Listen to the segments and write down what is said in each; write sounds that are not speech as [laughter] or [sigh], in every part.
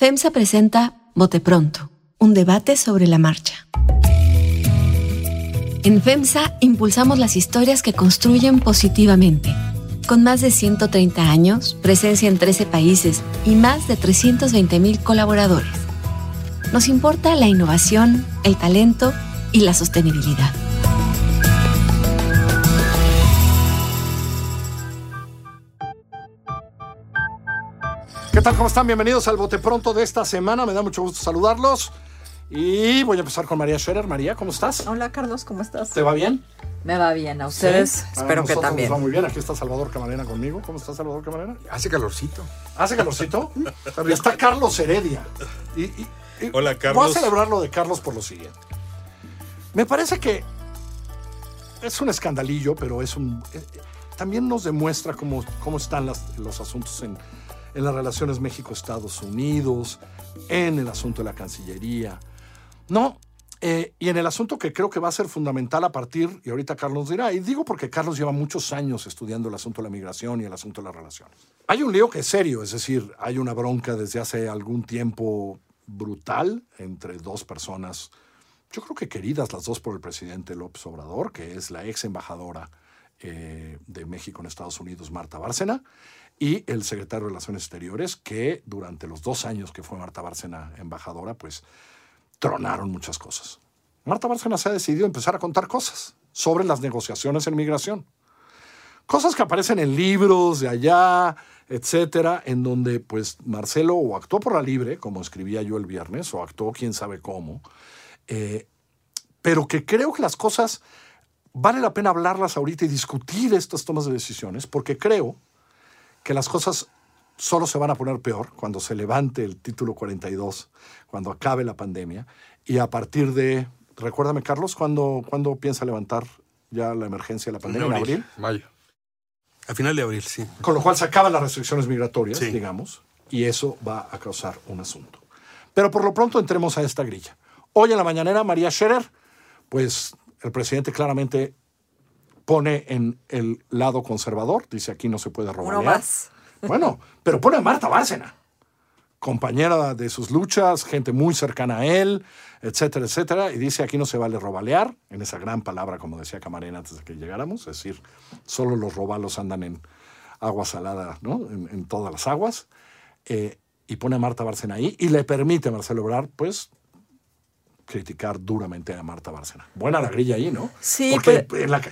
FEMSA presenta Bote Pronto, un debate sobre la marcha. En FEMSA impulsamos las historias que construyen positivamente. Con más de 130 años, presencia en 13 países y más de 320 mil colaboradores. Nos importa la innovación, el talento y la sostenibilidad. ¿Qué tal? ¿Cómo están? Bienvenidos al Bote Pronto de esta semana. Me da mucho gusto saludarlos. Y voy a empezar con María Scherer. María, ¿cómo estás? Hola Carlos, ¿cómo estás? ¿Te va bien? Me va bien, a ustedes ¿Sí? A espero que también. Nos va muy bien. Aquí está Salvador Camarena conmigo. ¿Cómo está Salvador Camarena? Hace calorcito. ¿Hace calorcito? [laughs] y está Carlos Heredia. Y, y- y Hola, Voy Carlos. a celebrar lo de Carlos por lo siguiente. Me parece que es un escandalillo, pero es un. eh, eh, también nos demuestra cómo, cómo están las- los asuntos en, en las relaciones México-Estados Unidos, en el asunto de la Cancillería. No, eh, y en el asunto que creo que va a ser fundamental a partir, y ahorita Carlos dirá, y digo porque Carlos lleva muchos años estudiando el asunto de la migración y el asunto de las relaciones. Hay un lío que es serio, es decir, hay una bronca desde hace algún tiempo brutal entre dos personas, yo creo que queridas las dos por el presidente López Obrador, que es la ex embajadora eh, de México en Estados Unidos, Marta Bárcena, y el secretario de Relaciones Exteriores, que durante los dos años que fue Marta Bárcena embajadora, pues tronaron muchas cosas. Marta Bárcena se ha decidido empezar a contar cosas sobre las negociaciones en migración. Cosas que aparecen en libros de allá, etcétera, en donde pues Marcelo o actuó por la libre, como escribía yo el viernes, o actuó quién sabe cómo, eh, pero que creo que las cosas vale la pena hablarlas ahorita y discutir estas tomas de decisiones, porque creo que las cosas solo se van a poner peor cuando se levante el título 42, cuando acabe la pandemia, y a partir de, recuérdame Carlos, ¿cuándo, ¿cuándo piensa levantar ya la emergencia de la pandemia? ¿En abril? Mayo. A final de abril, sí. Con lo cual se acaban las restricciones migratorias, Sí. digamos, y eso va a causar un asunto. Pero por lo pronto entremos a esta grilla. Hoy en la mañanera, María Scherer, pues el presidente claramente pone en el lado conservador, dice aquí no se puede robar. Más. [laughs] Bueno, pero pone a Marta Bárcena, compañera de sus luchas, gente muy cercana a él, etcétera, etcétera, y dice aquí no se vale robalear, en esa gran palabra, como decía Camarena antes de que llegáramos, es decir, solo los robalos andan en agua salada, ¿no? En, en todas las aguas, eh, y pone a Marta Bárcena ahí, y le permite a Marcelo Obrar, pues, criticar duramente a Marta Bárcena. Buena la grilla ahí, ¿no? Sí, Porque pero- en la-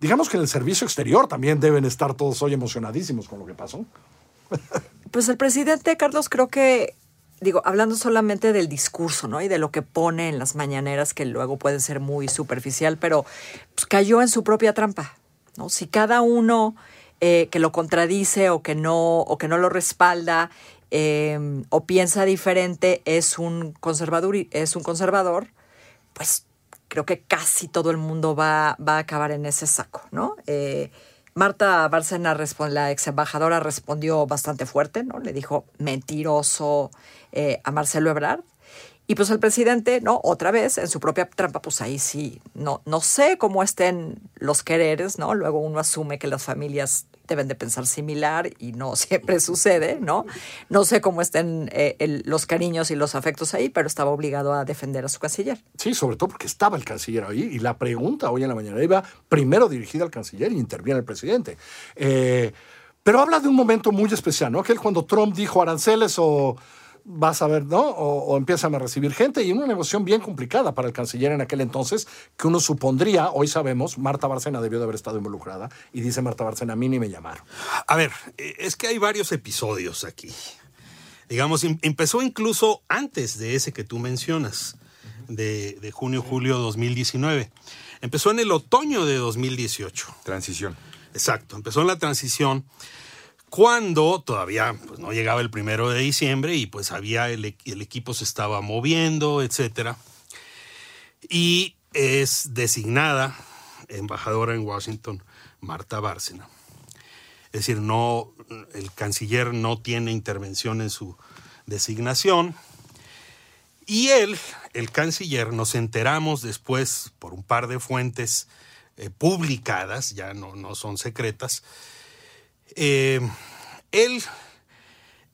digamos que en el servicio exterior también deben estar todos hoy emocionadísimos con lo que pasó. [laughs] Pues el presidente Carlos creo que, digo, hablando solamente del discurso, ¿no? Y de lo que pone en las mañaneras, que luego puede ser muy superficial, pero pues, cayó en su propia trampa, ¿no? Si cada uno eh, que lo contradice o que no, o que no lo respalda eh, o piensa diferente es un conservador, es un conservador, pues creo que casi todo el mundo va, va a acabar en ese saco, ¿no? Eh, Marta Bárcena, la ex embajadora, respondió bastante fuerte, ¿no? Le dijo mentiroso eh, a Marcelo Ebrard. Y pues el presidente, ¿no? Otra vez, en su propia trampa, pues ahí sí, no, no sé cómo estén los quereres, ¿no? Luego uno asume que las familias deben de pensar similar y no [laughs] siempre sucede, ¿no? No sé cómo estén eh, los cariños y los afectos ahí, pero estaba obligado a defender a su canciller. Sí, sobre todo porque estaba el canciller ahí y la pregunta hoy en la mañana iba primero dirigida al canciller y interviene el presidente. Eh, pero habla de un momento muy especial, ¿no? Aquel cuando Trump dijo aranceles o vas a ver, ¿no? O, o empiezan a recibir gente y una negociación bien complicada para el canciller en aquel entonces que uno supondría, hoy sabemos, Marta Bárcena debió de haber estado involucrada y dice Marta Bárcena, a mí ni me llamaron. A ver, eh, es que hay varios episodios aquí. Digamos, em- empezó incluso antes de ese que tú mencionas, de, de junio-julio 2019. Empezó en el otoño de 2018. Transición. Exacto, empezó en la transición cuando todavía pues, no llegaba el primero de diciembre y pues había el, el equipo se estaba moviendo, etcétera. Y es designada embajadora en Washington Marta Bárcena. Es decir, no, el canciller no tiene intervención en su designación. Y él, el canciller, nos enteramos después por un par de fuentes eh, publicadas, ya no, no son secretas, eh, él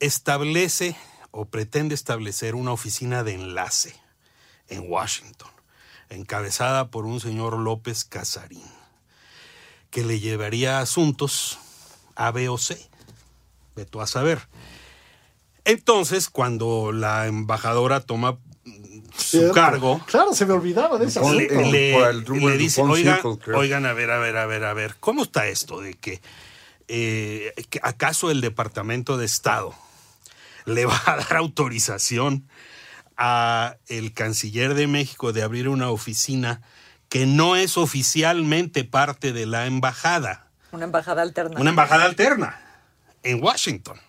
establece o pretende establecer una oficina de enlace en Washington, encabezada por un señor López Casarín, que le llevaría asuntos A, B o C. De tú a saber. Entonces, cuando la embajadora toma su Cierto. cargo, Claro, se me olvidaba de. Por- le, le de dice, DuPont oigan, Circle, creo". oigan, a ver, a ver, a ver, a ver, ¿cómo está esto de que, eh, acaso el Departamento de Estado le va a dar autorización a el canciller de México de abrir una oficina que no es oficialmente parte de la embajada? Una embajada alterna. Una embajada alterna en Washington.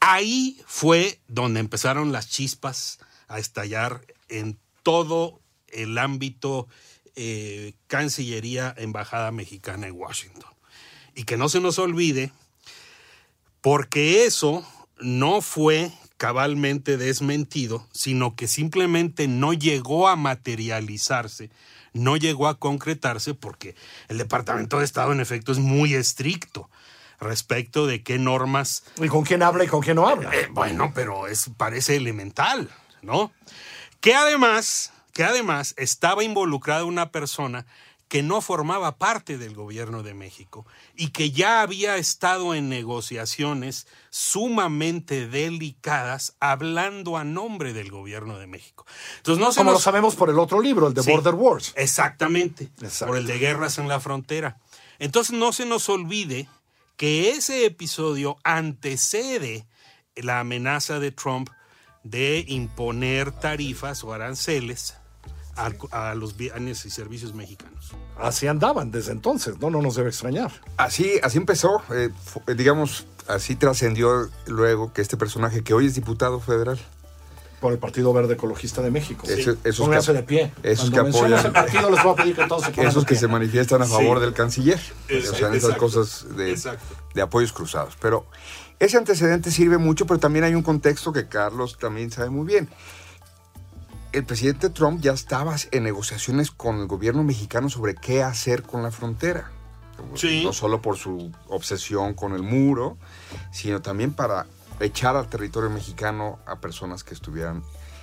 Ahí fue donde empezaron las chispas a estallar en todo el ámbito eh, Cancillería, Embajada Mexicana en Washington. Y que no se nos olvide, porque eso no fue cabalmente desmentido, sino que simplemente no llegó a materializarse, no llegó a concretarse, porque el Departamento de Estado en efecto es muy estricto respecto de qué normas ¿Y con quién habla y con quién no habla? eh, bueno, pero es, parece elemental, ¿no? Que además, que además estaba involucrada una persona que no formaba parte del gobierno de México y que ya había estado en negociaciones sumamente delicadas hablando a nombre del gobierno de México. Entonces no se Como lo sabemos por el otro libro, el de Sí, Border Wars. Exactamente, Exacto. por el de guerras en la frontera. Entonces no se nos olvide que ese episodio antecede la amenaza de Trump de imponer tarifas o aranceles al- a, los bienes y servicios mexicanos. Así andaban desde entonces, ¿no? No nos debe extrañar. Así, así empezó, eh, eh, digamos, así trascendió luego que este personaje que hoy es diputado federal. Por el Partido Verde Ecologista de México. Eso- esos Pónganse de pie. esos Cuando que apoyan- ese partido les voy a pedir que todos se Esos que pie. se manifiestan a favor Sí. del canciller. o sea, en esas Exacto. cosas de, Exacto. de apoyos cruzados. Pero ese antecedente sirve mucho, pero también hay un contexto que Carlos también sabe muy bien. El presidente Trump ya estaba en negociaciones con el gobierno mexicano sobre qué hacer con la frontera. Sí. No solo por su obsesión con el muro, sino también para echar al territorio mexicano a personas que estuvieran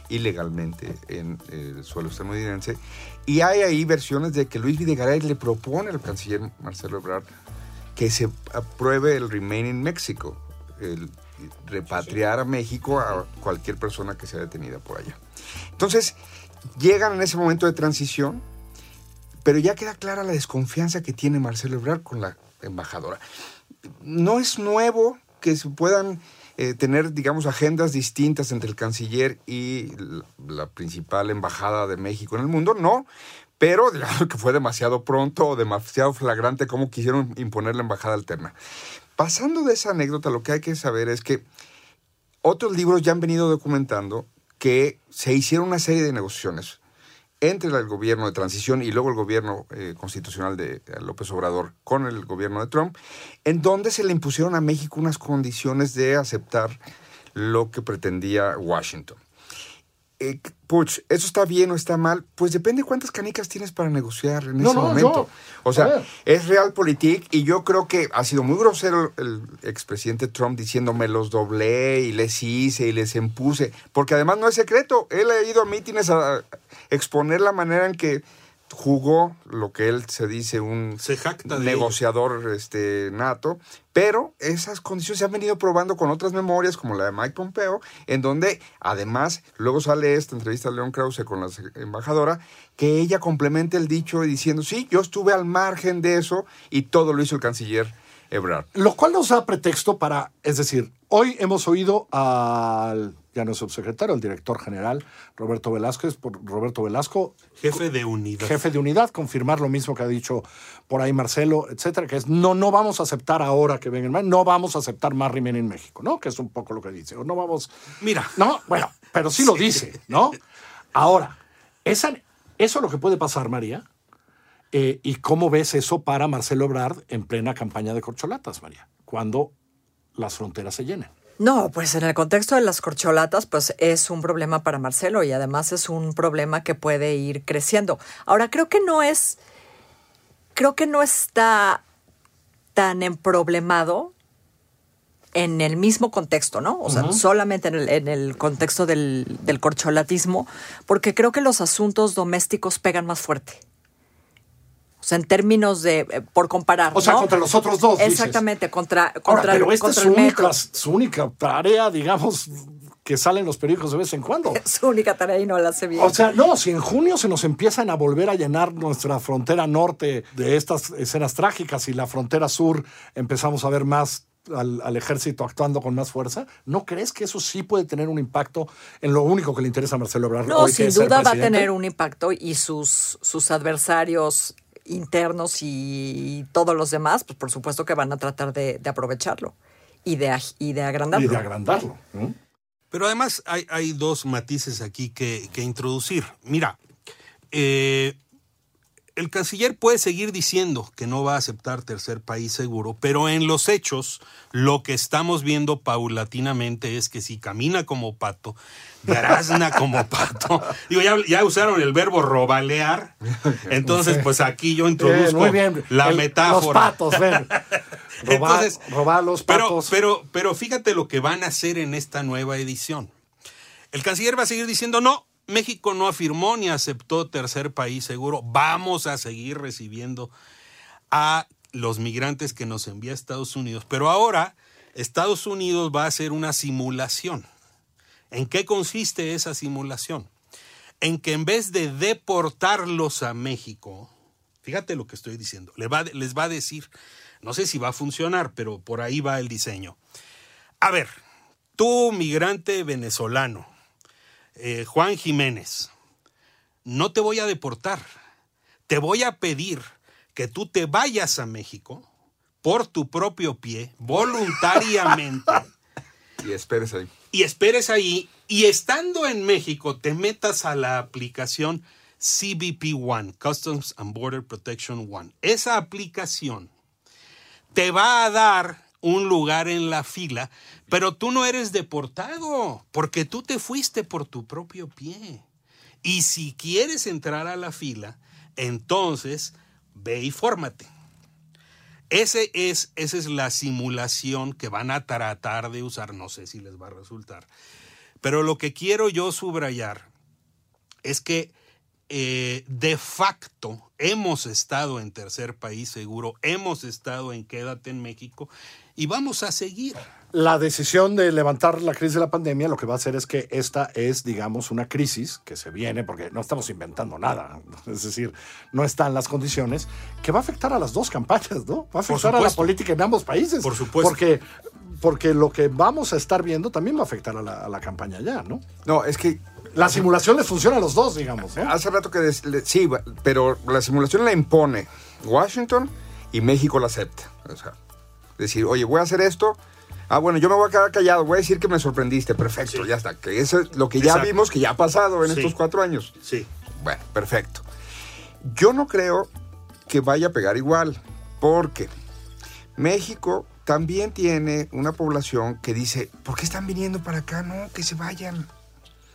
ilegalmente en el suelo estadounidense. Y hay ahí versiones de que Luis Videgaray le propone al canciller Marcelo Ebrard que se apruebe el Remain in Mexico, el repatriar a México a cualquier persona que sea detenida por allá. Entonces, llegan en ese momento de transición, pero ya queda clara la desconfianza que tiene Marcelo Ebrard con la embajadora. No es nuevo que se puedan eh, tener, digamos, agendas distintas entre el canciller y la, la principal embajada de México en el mundo, no, pero digamos que fue demasiado pronto o demasiado flagrante cómo quisieron imponer la embajada alterna. Pasando de esa anécdota, lo que hay que saber es que otros libros ya han venido documentando que se hicieron una serie de negociaciones entre el gobierno de transición y luego el gobierno eh, constitucional de eh, López Obrador con el gobierno de Trump, en donde se le impusieron a México unas condiciones de aceptar lo que pretendía Washington. Eh, Puch, ¿eso está bien o está mal? Pues depende cuántas canicas tienes para negociar en No, ese no, momento. yo- o sea, es realpolitik y yo creo que ha sido muy grosero el expresidente Trump diciendo me los doblé y les hice y les impuse, porque además no es secreto, él ha ido a mítines a exponer la manera en que jugó lo que él se dice un Se jacta de negociador este, nato, pero esas condiciones se han venido probando con otras memorias como la de Mike Pompeo, en donde además luego sale esta entrevista de León Krause con la embajadora, que ella complementa el dicho diciendo, sí, yo estuve al margen de eso y todo lo hizo el canciller Ebrard. Lo cual nos da pretexto para, es decir, hoy hemos oído al, ya no es subsecretario, el director general, Roberto Velázquez, por Roberto Velasco, Jefe de unidad. jefe de unidad, confirmar lo mismo que ha dicho por ahí Marcelo, etcétera, que es no, no vamos a aceptar ahora que vengan más, no vamos a aceptar más Rimen en México, ¿no? Que es un poco lo que dice, o no vamos, Mira, no, bueno, pero sí lo dice, ¿no? Ahora, esa, eso es lo que puede pasar, María, eh, ¿y cómo ves eso para Marcelo Ebrard en plena campaña de corcholatas, María? Cuando las fronteras se llenen. No, pues en el contexto de las corcholatas, pues es un problema para Marcelo y además es un problema que puede ir creciendo. Ahora, creo que no es, creo que no está tan emproblemado en el mismo contexto, ¿no? O sea, solamente en el, en el contexto del, del corcholatismo, porque creo que los asuntos domésticos pegan más fuerte. Sea, en términos de, eh, por comparar. O sea, ¿no? contra los otros dos. dices. Exactamente, contra, Ahora, contra, pero el, esta es su única, metro. su única tarea, digamos, que salen los periódicos de vez en cuando. [laughs] Su única tarea y no la hace bien. O sea, no, si en junio se nos empiezan a volver a llenar nuestra frontera norte de estas escenas trágicas y la frontera sur empezamos a ver más al, al ejército actuando con más fuerza, ¿no crees que eso sí puede tener un impacto en lo único que le interesa a Marcelo Ebrard? No, hoy, sin duda va a tener un impacto y sus, sus adversarios internos y todos los demás, pues por supuesto que van a tratar de, de aprovecharlo y de, y de agrandarlo. Y de agrandarlo. Pero además hay, hay dos matices aquí que, que introducir. Mira, eh, el canciller puede seguir diciendo que no va a aceptar tercer país seguro, pero en los hechos lo que estamos viendo paulatinamente es que si camina como pato, grazna como [laughs] pato. Digo, ya, ya usaron el verbo robalear, [laughs] entonces pues aquí yo Bien, introduzco bien. la El- metáfora. Los patos, ven. [laughs] Robar, Entonces, robar los pero, patos. pero, pero fíjate lo que van a hacer en esta nueva edición. El canciller va a seguir diciendo, no, México no afirmó ni aceptó tercer país seguro. Vamos a seguir recibiendo a los migrantes que nos envía Estados Unidos. Pero ahora Estados Unidos va a hacer una simulación. ¿En qué consiste esa simulación? En que en vez de deportarlos a México, fíjate lo que estoy diciendo, le va- les va a decir, no sé si va a funcionar, pero por ahí va el diseño. A ver, tú migrante venezolano, eh, Juan Jiménez, no te voy a deportar, te voy a pedir que tú te vayas a México por tu propio pie, voluntariamente, [laughs] Y esperes ahí. y esperes ahí, y estando en México, te metas a la aplicación CBP One, Customs and Border Protection One. Esa aplicación te va a dar un lugar en la fila, pero tú no eres deportado, porque tú te fuiste por tu propio pie. Y si quieres entrar a la fila, entonces ve y fórmate. Ese es, esa es la simulación que van a tratar de usar. No sé si les va a resultar. Pero lo que quiero yo subrayar es que eh, de facto hemos estado en tercer país seguro, hemos estado en quédate en México y vamos a seguir. La decisión de levantar la crisis de la pandemia lo que va a hacer es que esta es, digamos, una crisis que se viene, porque no estamos inventando nada, es decir, no están las condiciones, que va a afectar a las dos campañas, ¿no? Va a afectar a la política en ambos países. Por supuesto. Porque, porque lo que vamos a estar viendo también va a afectar a la, a la campaña ya, ¿no? No, es que La simulación les funciona a los dos, digamos. hace rato que... des- le- sí, pero la simulación la impone Washington y México la acepta. O sea, decir, oye, voy a hacer esto. Ah, bueno, yo me voy a quedar callado. Voy a decir que me sorprendiste. Perfecto, ya está. Que eso es lo que ya Exacto. vimos que ya ha pasado en Sí. estos cuatro años. Sí. Bueno, perfecto. Yo no creo que vaya a pegar igual, porque México también tiene una población que dice, ¿por qué están viniendo para acá? No, que se vayan.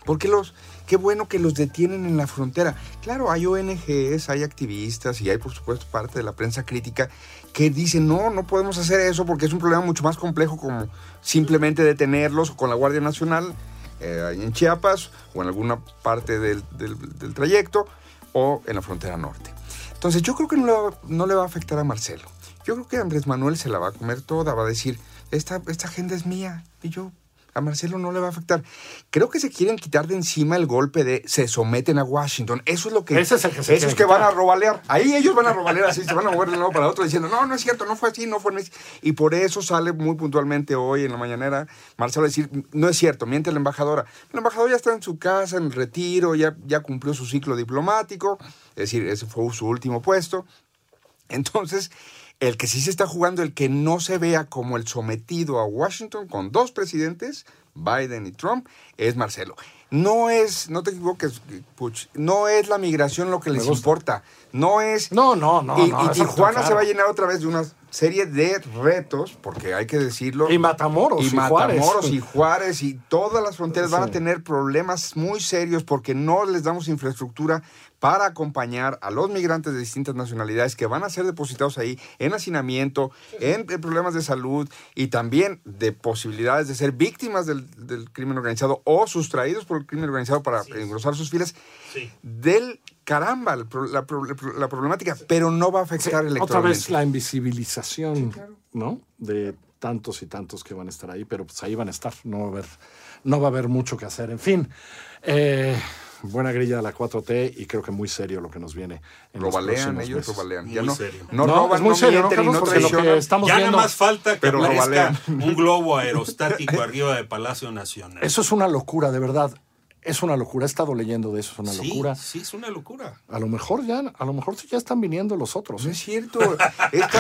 ¿Por qué los, qué bueno que los detienen en la frontera? Claro, hay ONGs, hay activistas y hay por supuesto parte de la prensa crítica que dicen, no, no podemos hacer eso porque es un problema mucho más complejo como simplemente detenerlos con la Guardia Nacional eh, en Chiapas o en alguna parte del, trayecto o en la frontera norte. Entonces yo creo que no le, va, no le va a afectar a Marcelo. Yo creo que Andrés Manuel se la va a comer toda, va a decir, esta, esta agenda es mía y yo a Marcelo no le va a afectar. Creo que se quieren quitar de encima el golpe de se someten a Washington. Eso es lo que... Ese es el que se Esos que van a robalear. Ahí ellos van a robalear así, se van a mover de un lado para otro diciendo, no, no es cierto, no fue así, no fue así. Y por eso sale muy puntualmente hoy en la mañanera Marcelo a decir, no es cierto, miente la embajadora. La embajadora ya está en su casa, en retiro, ya, ya cumplió su ciclo diplomático, es decir, ese fue su último puesto. Entonces, el que sí se está jugando, el que no se vea como el sometido a Washington con dos presidentes, Biden y Trump, es Marcelo. No es, no te equivoques, Puch, no es la migración lo que les gusta. importa. No es. No, no, no, Y, no, Tijuana claro. se va a llenar otra vez de unas serie de retos, porque hay que decirlo. Y Matamoros y, y Juárez. Matamoros y Juárez y todas las fronteras van a tener problemas muy serios porque no les damos infraestructura para acompañar a los migrantes de distintas nacionalidades que van a ser depositados ahí en hacinamiento, en, problemas de salud y también de posibilidades de ser víctimas del, del crimen organizado o sustraídos por el crimen organizado para engrosar sus filas. Sí. Del caramba la, pro- la problemática, pero no va a afectar Otra electoralmente. vez la invisibilización, ¿no? De tantos y tantos que van a estar ahí, pero pues ahí van a estar. No va a haber, no va a haber mucho que hacer. En fin, eh, buena grilla de la 4T y creo que muy serio lo que nos viene. En los Robalean, próximos ellos meses. robalean. Muy Ya no, serio. no, No, roban, es muy no serio, ¿no, mienten y Carlos? no Porque lo que traicionan. estamos ya viendo. nada más falta que Pero aparezca un globo aerostático [laughs] arriba del Palacio Nacional. Eso es una locura, de verdad. Es una locura. He estado leyendo de eso, es una sí, locura. sí, es una locura. A lo mejor ya, a lo mejor ya están viniendo los otros. No ¿eh? es cierto. [laughs]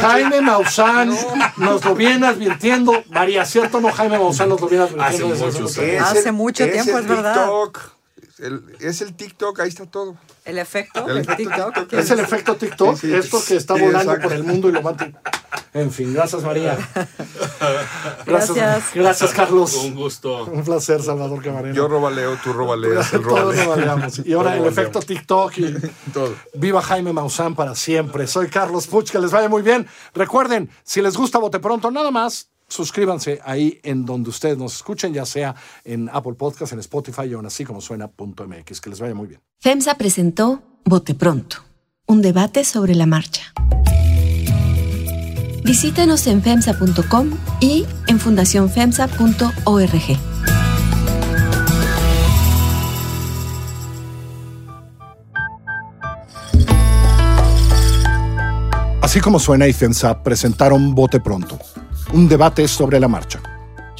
Jaime Maussan nos lo viene advirtiendo. María, ¿cierto o no? Jaime Maussan nos lo viene advirtiendo. Hace mucho tiempo. Hace mucho tiempo, el es verdad. TikTok. El- es el TikTok, ahí está todo. El efecto El efecto TikTok. TikTok. Es el efecto TikTok, Sí, sí. esto que está Sí, volando exacto. por el mundo y lo mantén. En fin, gracias María. [laughs] Gracias. Gracias, Carlos. Un gusto. Un placer, Salvador Camarena. Yo robaleo, tú robaleas, [laughs] el Todos robaleo. lo valeamos. Y ahora el Todos efecto TikTok y [laughs] Todo. viva Jaime Maussan para siempre. Soy Carlos Puch, que les vaya muy bien. Recuerden, si les gusta Bote Pronto, nada más. Suscríbanse ahí en donde ustedes nos escuchen, ya sea en Apple Podcast, en Spotify o en así como suena.mx. Que les vaya muy bien. FEMSA presentó Bote Pronto, un debate sobre la marcha. Visítanos en FEMSA.com y en fundacionfemsa.org. Así como suena y FEMSA presentaron Bote Pronto, un debate sobre la marcha.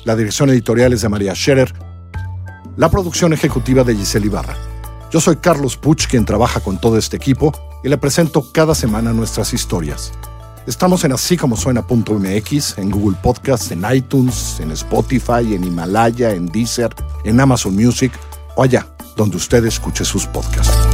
La dirección editorial es de María Scherer, la producción ejecutiva de Giselle Ibarra. Yo soy Carlos Puch, quien trabaja con todo este equipo, y le presento cada semana nuestras historias. Estamos en así como en Google Podcasts, en iTunes, en Spotify, en Himalaya, en Deezer, en Amazon Music o allá donde usted escuche sus podcasts.